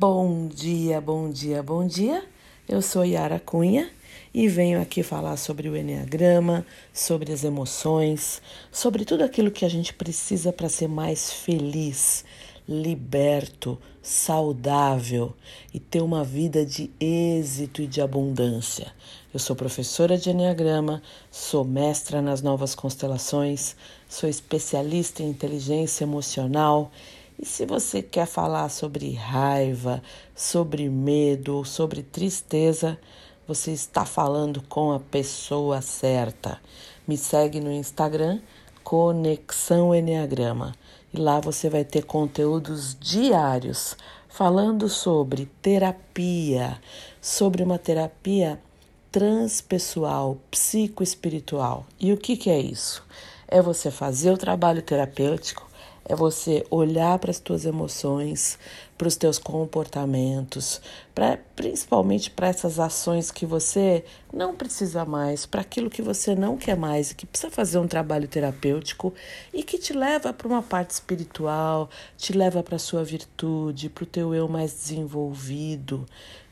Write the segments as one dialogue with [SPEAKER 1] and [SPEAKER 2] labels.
[SPEAKER 1] Bom dia, bom dia, bom dia. Eu sou Yara Cunha e venho aqui falar sobre o Enneagrama, sobre as emoções, sobre tudo aquilo que a gente precisa para ser mais feliz, liberto, saudável e ter uma vida de êxito e de abundância. Eu sou professora de Enneagrama, sou mestra nas novas constelações, sou especialista em inteligência emocional e se você quer falar sobre raiva, sobre medo, sobre tristeza, você está falando com a pessoa certa. Me segue no Instagram, Conexão Enneagrama. E lá você vai ter conteúdos diários falando sobre terapia, sobre uma terapia transpessoal, psicoespiritual. E o que, que é isso? É você fazer o trabalho terapêutico é você olhar para as tuas emoções, para os teus comportamentos, pra, principalmente para essas ações que você não precisa mais, para aquilo que você não quer mais e que precisa fazer um trabalho terapêutico e que te leva para uma parte espiritual, te leva para a sua virtude, para o teu eu mais desenvolvido.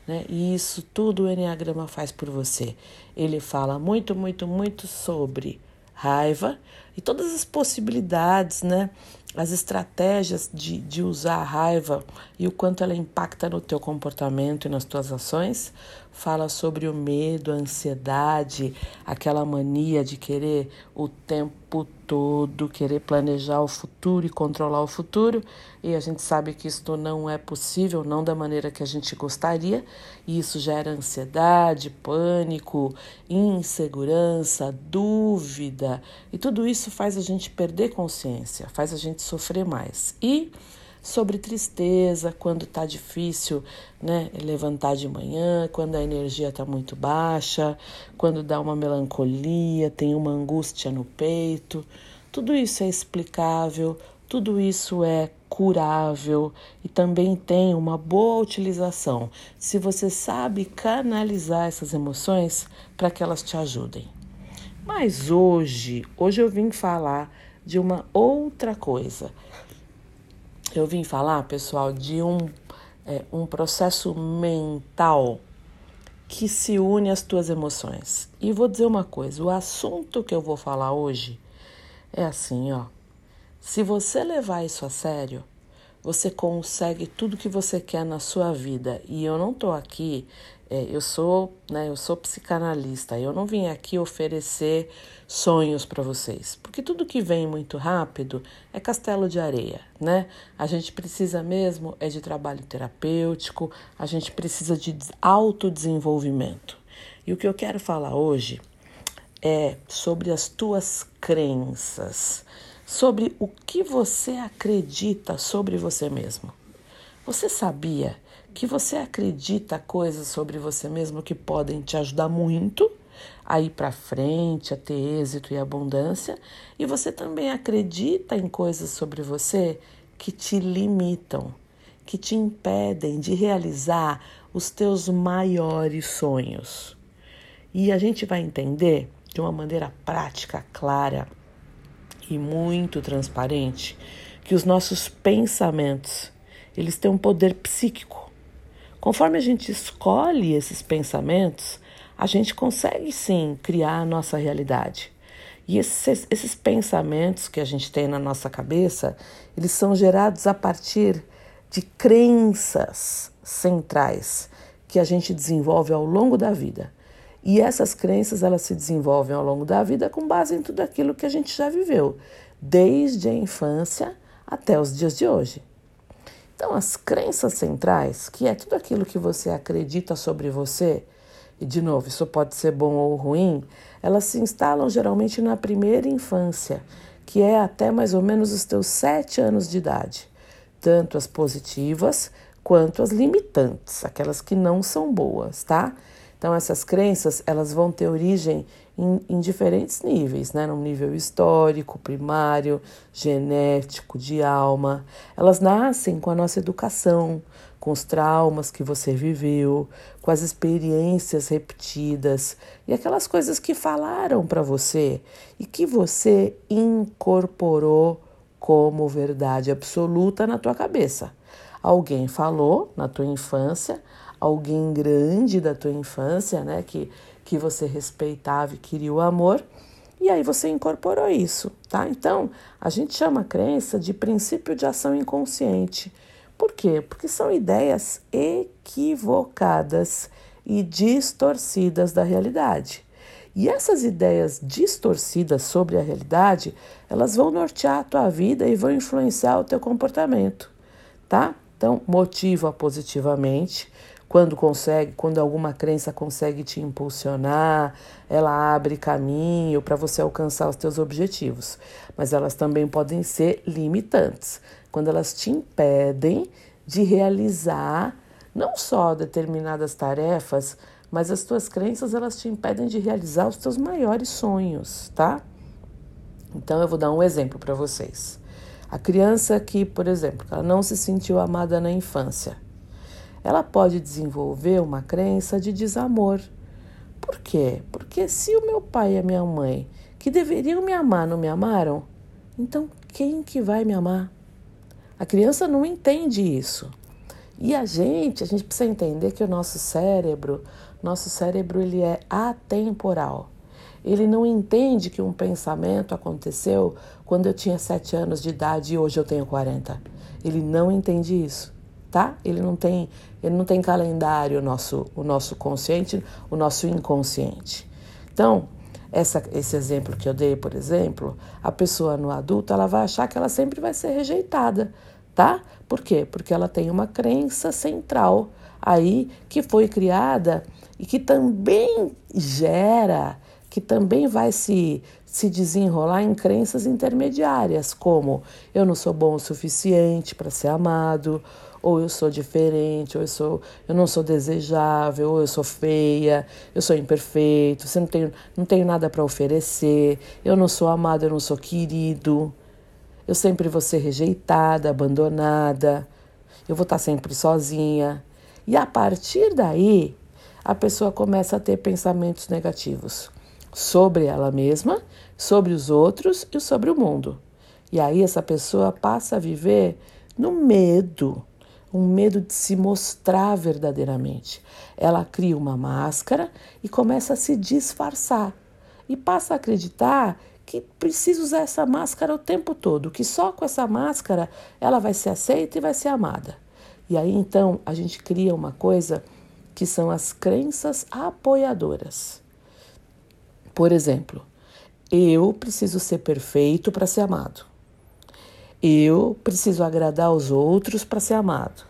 [SPEAKER 1] Né? E isso tudo o Enneagrama faz por você. Ele fala muito, muito, muito sobre raiva e todas as possibilidades, né? As estratégias de, de usar a raiva e o quanto ela impacta no teu comportamento e nas tuas ações. Fala sobre o medo, a ansiedade, aquela mania de querer o tempo todo, querer planejar o futuro e controlar o futuro. E a gente sabe que isto não é possível, não da maneira que a gente gostaria. E isso gera ansiedade, pânico, insegurança, dúvida. E tudo isso faz a gente perder consciência, faz a gente sofrer mais. E sobre tristeza, quando está difícil né, levantar de manhã, quando a energia está muito baixa, quando dá uma melancolia, tem uma angústia no peito. Tudo isso é explicável, tudo isso é curável e também tem uma boa utilização se você sabe canalizar essas emoções para que elas te ajudem. Mas hoje, hoje eu vim falar de uma outra coisa. Eu vim falar, pessoal, de um, é, um processo mental que se une às tuas emoções. E vou dizer uma coisa: o assunto que eu vou falar hoje é assim, ó. Se você levar isso a sério, você consegue tudo que você quer na sua vida. E eu não tô aqui é, eu sou, né, eu sou psicanalista. Eu não vim aqui oferecer sonhos para vocês, porque tudo que vem muito rápido é castelo de areia, né? A gente precisa mesmo é de trabalho terapêutico, a gente precisa de autodesenvolvimento. E o que eu quero falar hoje é sobre as tuas crenças, sobre o que você acredita sobre você mesmo. Você sabia que você acredita coisas sobre você mesmo que podem te ajudar muito a ir para frente, a ter êxito e abundância, e você também acredita em coisas sobre você que te limitam, que te impedem de realizar os teus maiores sonhos. E a gente vai entender de uma maneira prática, clara e muito transparente que os nossos pensamentos eles têm um poder psíquico. Conforme a gente escolhe esses pensamentos, a gente consegue sim criar a nossa realidade. E esses, esses pensamentos que a gente tem na nossa cabeça, eles são gerados a partir de crenças centrais que a gente desenvolve ao longo da vida. E essas crenças elas se desenvolvem ao longo da vida com base em tudo aquilo que a gente já viveu, desde a infância até os dias de hoje. Então, as crenças centrais, que é tudo aquilo que você acredita sobre você, e de novo, isso pode ser bom ou ruim, elas se instalam geralmente na primeira infância, que é até mais ou menos os teus sete anos de idade. Tanto as positivas quanto as limitantes, aquelas que não são boas, tá? Então, essas crenças, elas vão ter origem em, em, diferentes níveis, né? No nível histórico, primário, genético, de alma. Elas nascem com a nossa educação, com os traumas que você viveu, com as experiências repetidas e aquelas coisas que falaram para você e que você incorporou como verdade absoluta na tua cabeça. Alguém falou na tua infância, alguém grande da tua infância, né, que, que você respeitava e queria o amor, e aí você incorporou isso, tá? Então, a gente chama a crença de princípio de ação inconsciente. Por quê? Porque são ideias equivocadas e distorcidas da realidade. E essas ideias distorcidas sobre a realidade, elas vão nortear a tua vida e vão influenciar o teu comportamento, tá? Então, motiva positivamente. Quando consegue, quando alguma crença consegue te impulsionar, ela abre caminho para você alcançar os teus objetivos. Mas elas também podem ser limitantes, quando elas te impedem de realizar não só determinadas tarefas, mas as tuas crenças elas te impedem de realizar os teus maiores sonhos, tá? Então eu vou dar um exemplo para vocês. A criança que, por exemplo, ela não se sentiu amada na infância, ela pode desenvolver uma crença de desamor. Por quê? Porque se o meu pai e a minha mãe, que deveriam me amar, não me amaram, então quem que vai me amar? A criança não entende isso. E a gente, a gente precisa entender que o nosso cérebro, nosso cérebro ele é atemporal. Ele não entende que um pensamento aconteceu quando eu tinha sete anos de idade e hoje eu tenho 40. Ele não entende isso, tá? Ele não tem, ele não tem calendário o nosso, o nosso consciente, o nosso inconsciente. Então, essa, esse exemplo que eu dei, por exemplo, a pessoa no adulto ela vai achar que ela sempre vai ser rejeitada, tá? Por quê? Porque ela tem uma crença central aí que foi criada e que também gera, que também vai se, se desenrolar em crenças intermediárias, como eu não sou bom o suficiente para ser amado, ou eu sou diferente, ou eu, sou, eu não sou desejável, ou eu sou feia, eu sou imperfeito, você não tenho, não tenho nada para oferecer, eu não sou amado, eu não sou querido, eu sempre vou ser rejeitada, abandonada, eu vou estar sempre sozinha. E a partir daí, a pessoa começa a ter pensamentos negativos sobre ela mesma, sobre os outros e sobre o mundo. E aí essa pessoa passa a viver no medo, um medo de se mostrar verdadeiramente. Ela cria uma máscara e começa a se disfarçar e passa a acreditar que precisa usar essa máscara o tempo todo, que só com essa máscara ela vai ser aceita e vai ser amada. E aí então a gente cria uma coisa que são as crenças apoiadoras. Por exemplo, eu preciso ser perfeito para ser amado. Eu preciso agradar aos outros para ser amado.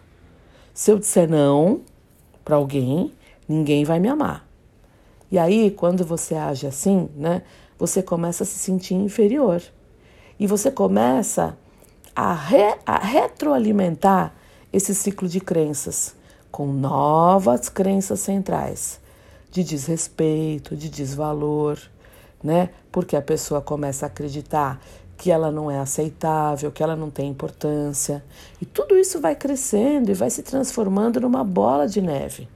[SPEAKER 1] Se eu disser não para alguém, ninguém vai me amar. E aí, quando você age assim, né, você começa a se sentir inferior. E você começa a, re, a retroalimentar esse ciclo de crenças com novas crenças centrais de desrespeito, de desvalor, né? Porque a pessoa começa a acreditar que ela não é aceitável, que ela não tem importância. E tudo isso vai crescendo e vai se transformando numa bola de neve.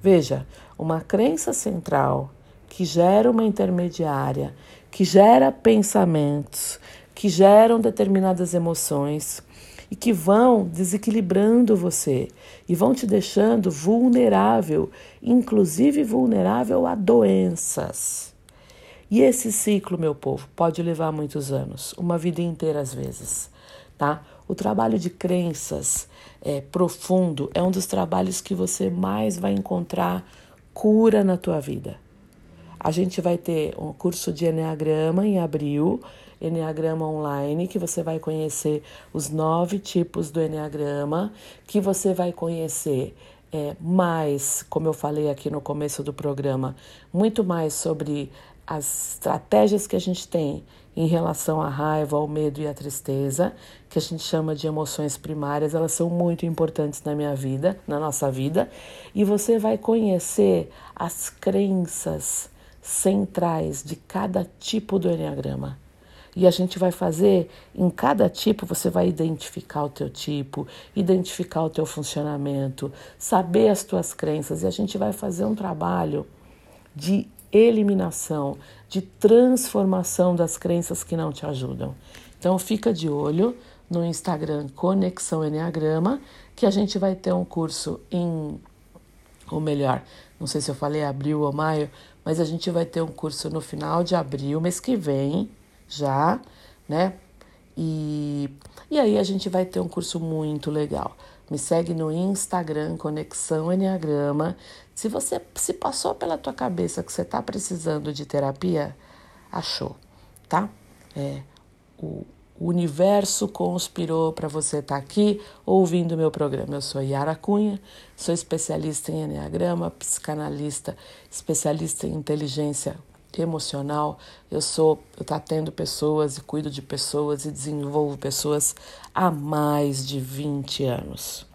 [SPEAKER 1] Veja, uma crença central que gera uma intermediária, que gera pensamentos, que geram determinadas emoções, e que vão desequilibrando você e vão te deixando vulnerável, inclusive vulnerável a doenças. E esse ciclo, meu povo, pode levar muitos anos, uma vida inteira às vezes, tá? O trabalho de crenças é, profundo é um dos trabalhos que você mais vai encontrar cura na tua vida. A gente vai ter um curso de Enneagrama em abril, Enneagrama Online, que você vai conhecer os nove tipos do Enneagrama, que você vai conhecer é, mais, como eu falei aqui no começo do programa, muito mais sobre as estratégias que a gente tem em relação à raiva, ao medo e à tristeza, que a gente chama de emoções primárias, elas são muito importantes na minha vida, na nossa vida, e você vai conhecer as crenças centrais de cada tipo do Enneagrama. E a gente vai fazer, em cada tipo, você vai identificar o teu tipo, identificar o teu funcionamento, saber as tuas crenças, e a gente vai fazer um trabalho de eliminação, de transformação das crenças que não te ajudam. Então fica de olho no Instagram Conexão Enneagrama, que a gente vai ter um curso em, ou melhor, não sei se eu falei abril ou maio, mas a gente vai ter um curso no final de abril, mês que vem, já, né? E, e aí a gente vai ter um curso muito legal. Me segue no Instagram, Conexão Enneagrama. Se você se passou pela tua cabeça que você está precisando de terapia, achou, tá? É, o, o universo conspirou para você estar tá aqui ouvindo meu programa. Eu sou Yara Cunha, sou especialista em Enneagrama, psicanalista, especialista em inteligência emocional. Eu sou, eu atendo pessoas e cuido de pessoas e desenvolvo pessoas há mais de 20 anos.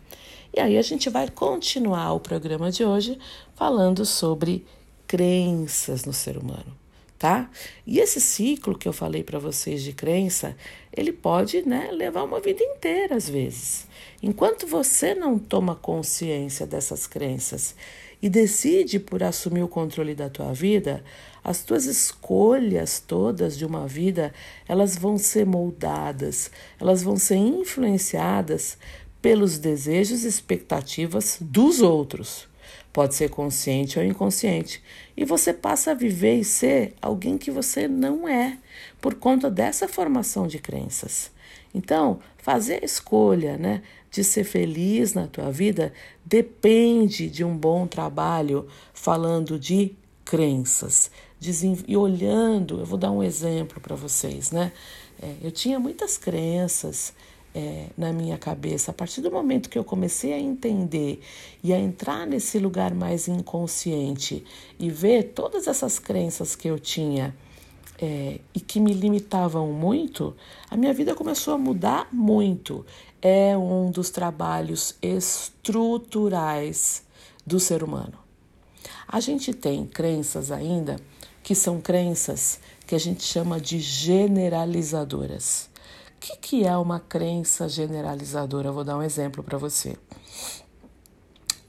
[SPEAKER 1] E aí a gente vai continuar o programa de hoje falando sobre crenças no ser humano, tá? E esse ciclo que eu falei para vocês de crença, ele pode, né, levar uma vida inteira às vezes. Enquanto você não toma consciência dessas crenças e decide por assumir o controle da tua vida, as tuas escolhas todas de uma vida, elas vão ser moldadas, elas vão ser influenciadas pelos desejos e expectativas dos outros. Pode ser consciente ou inconsciente. E você passa a viver e ser alguém que você não é, por conta dessa formação de crenças. Então, fazer a escolha né, de ser feliz na tua vida depende de um bom trabalho falando de crenças. E olhando, eu vou dar um exemplo para vocês, né? É, eu tinha muitas crenças é, na minha cabeça. A partir do momento que eu comecei a entender e a entrar nesse lugar mais inconsciente e ver todas essas crenças que eu tinha é, e que me limitavam muito, a minha vida começou a mudar muito. É um dos trabalhos estruturais do ser humano. A gente tem crenças ainda que são crenças que a gente chama de generalizadoras. O que, que é uma crença generalizadora? Eu vou dar um exemplo para você.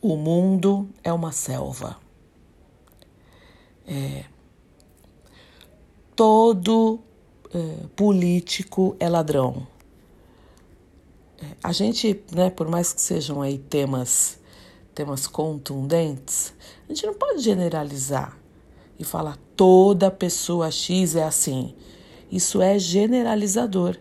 [SPEAKER 1] O mundo é uma selva. É, todo é, político é ladrão. É, a gente, né, por mais que sejam aí temas, temas contundentes, a gente não pode generalizar e falar toda pessoa X é assim. Isso é generalizador.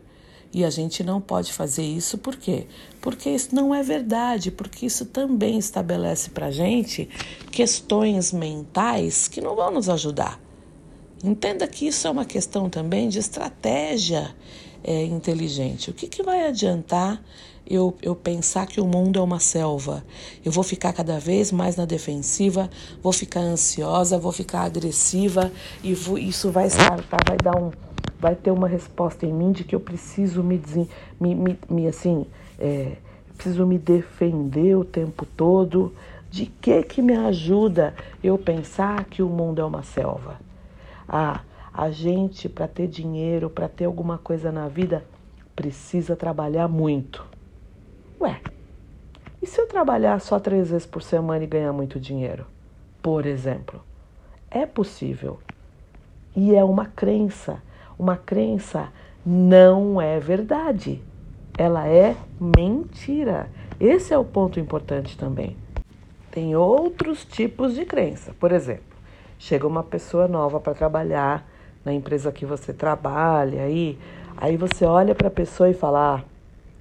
[SPEAKER 1] E a gente não pode fazer isso por quê? Porque isso não é verdade, porque isso também estabelece para gente questões mentais que não vão nos ajudar. Entenda que isso é uma questão também de estratégia é, inteligente. O que, que vai adiantar eu, eu pensar que o mundo é uma selva? Eu vou ficar cada vez mais na defensiva, vou ficar ansiosa, vou ficar agressiva e vou, isso vai vai dar um, vai ter uma resposta em mim de que eu preciso me, me, me, me assim, é, preciso me defender o tempo todo. De que que me ajuda eu pensar que o mundo é uma selva? Ah, a gente, para ter dinheiro, para ter alguma coisa na vida, precisa trabalhar muito. Ué, e se eu trabalhar só três vezes por semana e ganhar muito dinheiro? Por exemplo, é possível. E é uma crença. Uma crença não é verdade. Ela é mentira. Esse é o ponto importante também. Tem outros tipos de crença. Por exemplo, Chega uma pessoa nova para trabalhar na empresa que você trabalha, aí, aí você olha para a pessoa e fala: ah,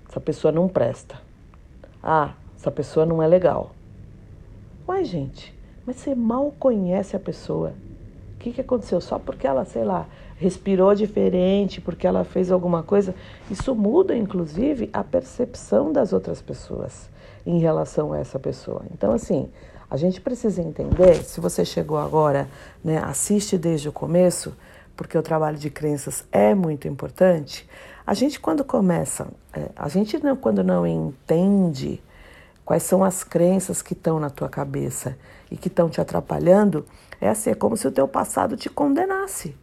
[SPEAKER 1] essa pessoa não presta. Ah, essa pessoa não é legal. Uai, gente, mas você mal conhece a pessoa. O que, que aconteceu? Só porque ela, sei lá, respirou diferente, porque ela fez alguma coisa, isso muda, inclusive, a percepção das outras pessoas em relação a essa pessoa. Então, assim, a gente precisa entender, se você chegou agora, né, assiste desde o começo, porque o trabalho de crenças é muito importante. A gente quando começa, é, a gente não, quando não entende quais são as crenças que estão na tua cabeça e que estão te atrapalhando, é assim, é como se o teu passado te condenasse.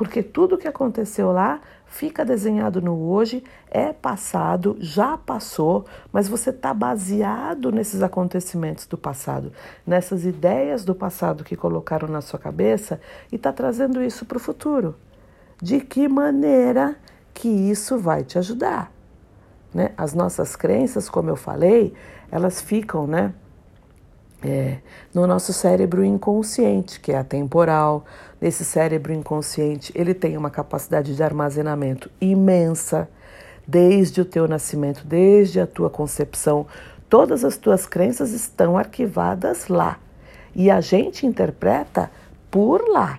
[SPEAKER 1] Porque tudo que aconteceu lá fica desenhado no hoje, é passado, já passou, mas você está baseado nesses acontecimentos do passado, nessas ideias do passado que colocaram na sua cabeça e está trazendo isso para o futuro. De que maneira que isso vai te ajudar? Né? As nossas crenças, como eu falei, elas ficam né, é, no nosso cérebro inconsciente, que é atemporal. Nesse cérebro inconsciente, ele tem uma capacidade de armazenamento imensa, desde o teu nascimento, desde a tua concepção. Todas as tuas crenças estão arquivadas lá. E a gente interpreta por lá,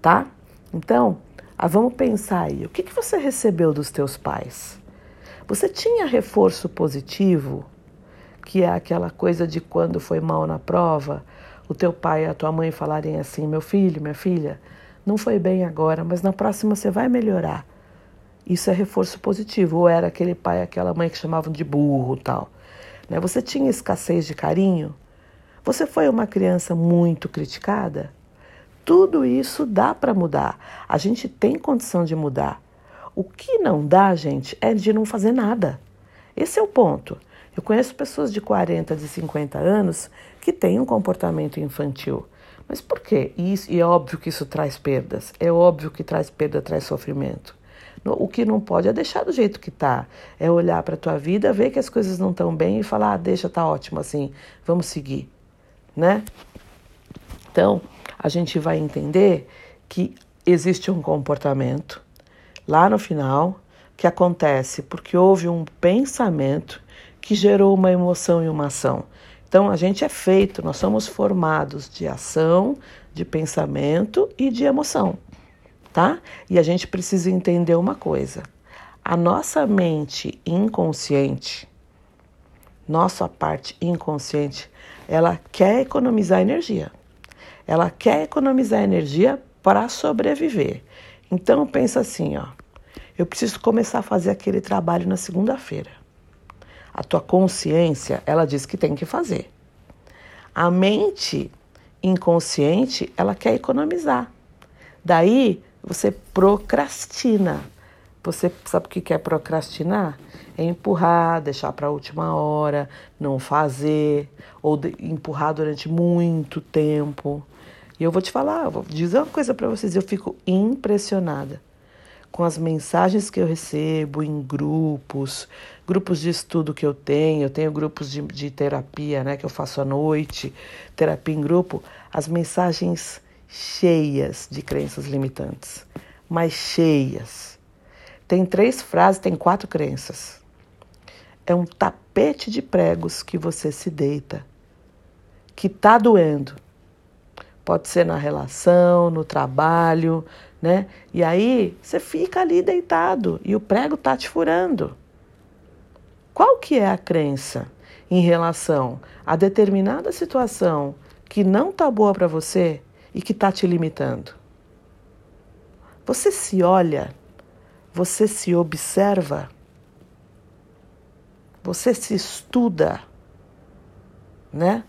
[SPEAKER 1] tá? Então, ah, vamos pensar aí. O que, que você recebeu dos teus pais? Você tinha reforço positivo? Que é aquela coisa de quando foi mal na prova, o teu pai e a tua mãe falarem assim: meu filho, minha filha, não foi bem agora, mas na próxima você vai melhorar. Isso é reforço positivo. Ou era aquele pai, aquela mãe que chamavam de burro tal. Né? Você tinha escassez de carinho? Você foi uma criança muito criticada? Tudo isso dá para mudar. A gente tem condição de mudar. O que não dá, gente, é de não fazer nada. Esse é o ponto. Eu conheço pessoas de 40, de 50 anos que têm um comportamento infantil. Mas por quê? E, isso, e é óbvio que isso traz perdas. É óbvio que traz perda, traz sofrimento. O que não pode é deixar do jeito que está. É olhar para a tua vida, ver que as coisas não estão bem e falar, ah, deixa, tá ótimo assim, vamos seguir né? Então, a gente vai entender que existe um comportamento lá no final que acontece porque houve um pensamento que gerou uma emoção e uma ação. Então, a gente é feito, nós somos formados de ação, de pensamento e de emoção, tá? E a gente precisa entender uma coisa: a nossa mente inconsciente, nossa parte inconsciente, ela quer economizar energia. Ela quer economizar energia para sobreviver. Então pensa assim, ó. Eu preciso começar a fazer aquele trabalho na segunda-feira. A tua consciência, ela diz que tem que fazer. A mente inconsciente, ela quer economizar. Daí você procrastina. Você sabe o que é procrastinar? É empurrar, deixar para a última hora, não fazer, ou empurrar durante muito tempo. E eu vou te falar, vou dizer uma coisa para vocês, eu fico impressionada com as mensagens que eu recebo em grupos, grupos de estudo que eu tenho, eu tenho grupos de, de terapia, né, que eu faço à noite, terapia em grupo, as mensagens cheias de crenças limitantes, mas cheias. Tem três frases, tem quatro crenças é um tapete de pregos que você se deita, que está doendo. Pode ser na relação, no trabalho, né? E aí você fica ali deitado e o prego está te furando. Qual que é a crença em relação a determinada situação que não está boa para você e que está te limitando? Você se olha, você se observa você se estuda, né?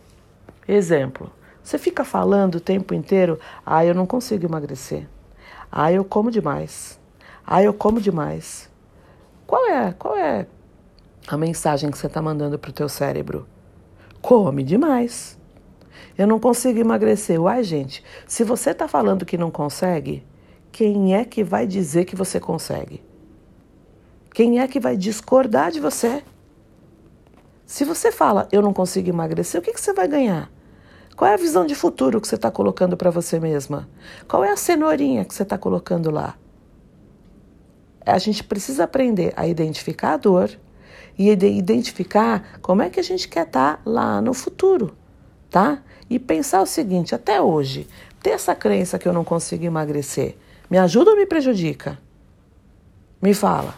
[SPEAKER 1] Exemplo, você fica falando o tempo inteiro, ah, eu não consigo emagrecer. Ah, eu como demais. Ah, eu como demais. Qual é, qual é a mensagem que você está mandando para o teu cérebro? Come demais. Eu não consigo emagrecer. Uai, gente, se você está falando que não consegue, quem é que vai dizer que você consegue? Quem é que vai discordar de você? Se você fala, eu não consigo emagrecer, o que, que você vai ganhar? Qual é a visão de futuro que você está colocando para você mesma? Qual é a cenourinha que você está colocando lá? A gente precisa aprender a identificar a dor e identificar como é que a gente quer estar tá lá no futuro, tá? E pensar o seguinte: até hoje, ter essa crença que eu não consigo emagrecer, me ajuda ou me prejudica? Me fala.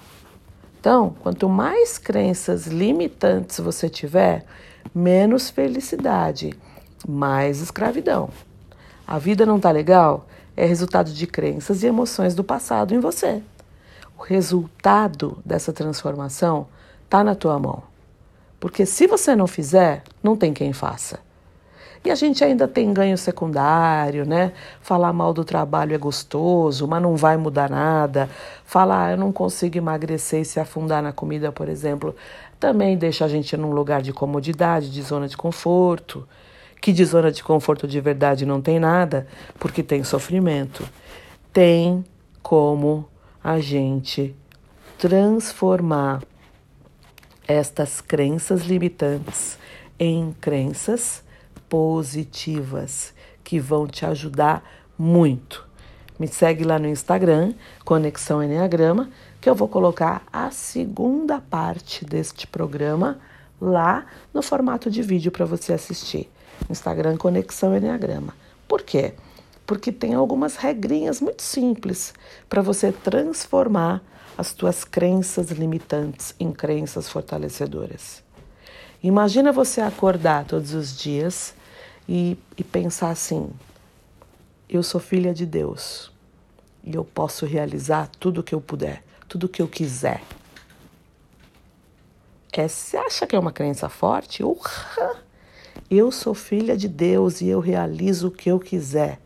[SPEAKER 1] Então, quanto mais crenças limitantes você tiver, menos felicidade, mais escravidão. A vida não tá legal? É resultado de crenças e emoções do passado em você. O resultado dessa transformação tá na tua mão. Porque se você não fizer, não tem quem faça. E a gente ainda tem ganho secundário, né? Falar mal do trabalho é gostoso, mas não vai mudar nada. Falar, ah, eu não consigo emagrecer e se afundar na comida, por exemplo, também deixa a gente num lugar de comodidade, de zona de conforto. Que de zona de conforto de verdade não tem nada, porque tem sofrimento. Tem como a gente transformar estas crenças limitantes em crenças positivas que vão te ajudar muito. Me segue lá no Instagram, Conexão Enneagrama, que eu vou colocar a segunda parte deste programa lá no formato de vídeo para você assistir. Instagram Conexão Enneagrama. Por quê? Porque tem algumas regrinhas muito simples para você transformar as tuas crenças limitantes em crenças fortalecedoras. Imagina você acordar todos os dias e, e pensar assim: eu sou filha de Deus e eu posso realizar tudo o que eu puder, tudo o que eu quiser. É, você acha que é uma crença forte? Urra! Eu sou filha de Deus e eu realizo o que eu quiser.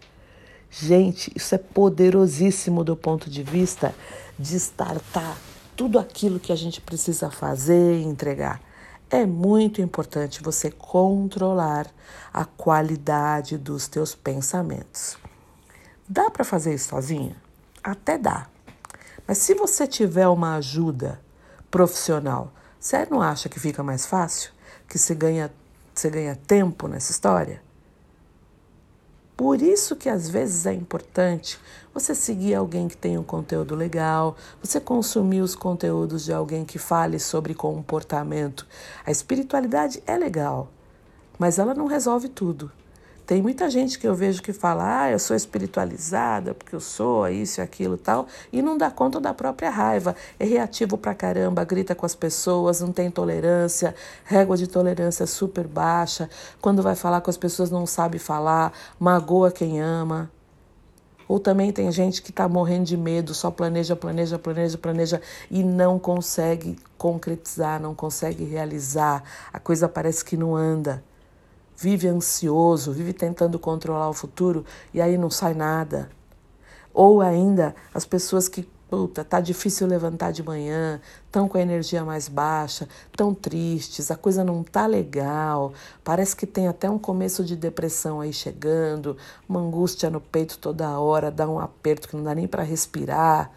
[SPEAKER 1] Gente, isso é poderosíssimo do ponto de vista de startar tudo aquilo que a gente precisa fazer e entregar. É muito importante você controlar a qualidade dos teus pensamentos. Dá para fazer isso sozinha? Até dá. Mas se você tiver uma ajuda profissional, você não acha que fica mais fácil? Que você ganha, você ganha tempo nessa história? Por isso que às vezes é importante você seguir alguém que tem um conteúdo legal, você consumir os conteúdos de alguém que fale sobre comportamento. A espiritualidade é legal, mas ela não resolve tudo. Tem muita gente que eu vejo que fala, ah, eu sou espiritualizada porque eu sou isso e aquilo tal, e não dá conta da própria raiva. É reativo pra caramba, grita com as pessoas, não tem tolerância, régua de tolerância super baixa. Quando vai falar com as pessoas não sabe falar, magoa quem ama. Ou também tem gente que está morrendo de medo, só planeja, planeja, planeja, planeja e não consegue concretizar, não consegue realizar. A coisa parece que não anda vive ansioso, vive tentando controlar o futuro e aí não sai nada. Ou ainda as pessoas que, puta, tá difícil levantar de manhã, estão com a energia mais baixa, tão tristes, a coisa não tá legal, parece que tem até um começo de depressão aí chegando, uma angústia no peito toda hora, dá um aperto que não dá nem para respirar.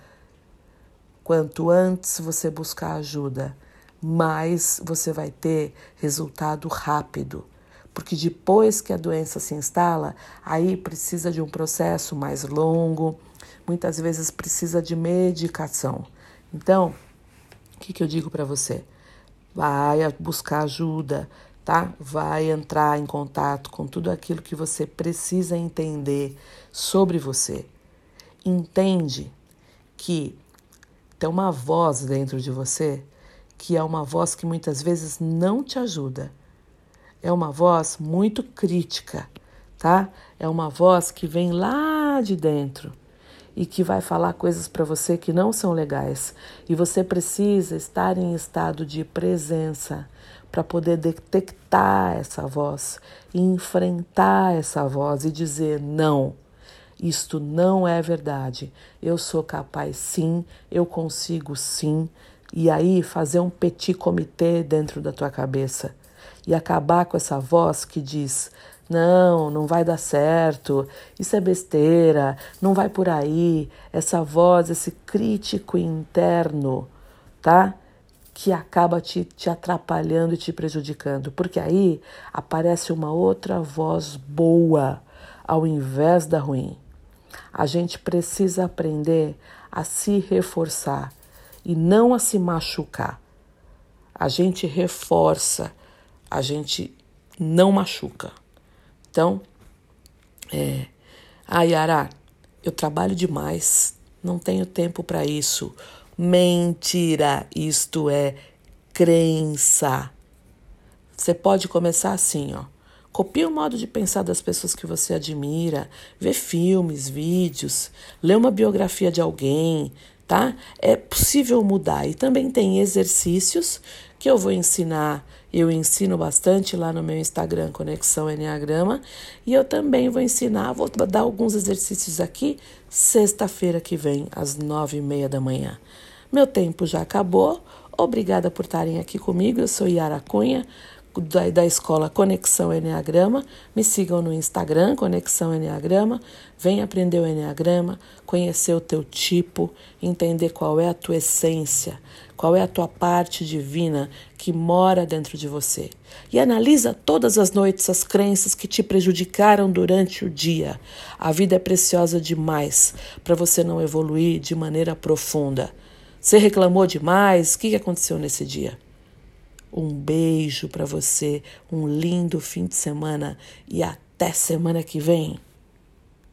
[SPEAKER 1] Quanto antes você buscar ajuda, mais você vai ter resultado rápido porque depois que a doença se instala, aí precisa de um processo mais longo, muitas vezes precisa de medicação. Então, o que, que eu digo para você? Vai buscar ajuda, tá? Vai entrar em contato com tudo aquilo que você precisa entender sobre você. Entende que tem uma voz dentro de você que é uma voz que muitas vezes não te ajuda é uma voz muito crítica, tá? É uma voz que vem lá de dentro e que vai falar coisas para você que não são legais. E você precisa estar em estado de presença para poder detectar essa voz enfrentar essa voz e dizer não. Isto não é verdade. Eu sou capaz sim, eu consigo sim. E aí fazer um petit comitê dentro da tua cabeça e acabar com essa voz que diz: não, não vai dar certo, isso é besteira, não vai por aí. Essa voz, esse crítico interno, tá? Que acaba te, te atrapalhando e te prejudicando, porque aí aparece uma outra voz boa ao invés da ruim. A gente precisa aprender a se reforçar e não a se machucar. A gente reforça a gente não machuca. Então, é, ah, Yara, eu trabalho demais, não tenho tempo para isso. Mentira, isto é crença. Você pode começar assim, ó. Copie o modo de pensar das pessoas que você admira, vê filmes, vídeos, lê uma biografia de alguém, tá? É possível mudar e também tem exercícios que eu vou ensinar eu ensino bastante lá no meu Instagram, Conexão Enneagrama, e eu também vou ensinar, vou dar alguns exercícios aqui, sexta-feira que vem, às nove e meia da manhã. Meu tempo já acabou, obrigada por estarem aqui comigo, eu sou Yara Cunha, da, da escola Conexão Enneagrama. Me sigam no Instagram, Conexão Enneagrama. Vem aprender o Enneagrama, conhecer o teu tipo, entender qual é a tua essência, qual é a tua parte divina que mora dentro de você. E analisa todas as noites as crenças que te prejudicaram durante o dia. A vida é preciosa demais para você não evoluir de maneira profunda. Você reclamou demais? O que aconteceu nesse dia? Um beijo para você, um lindo fim de semana e até semana que vem.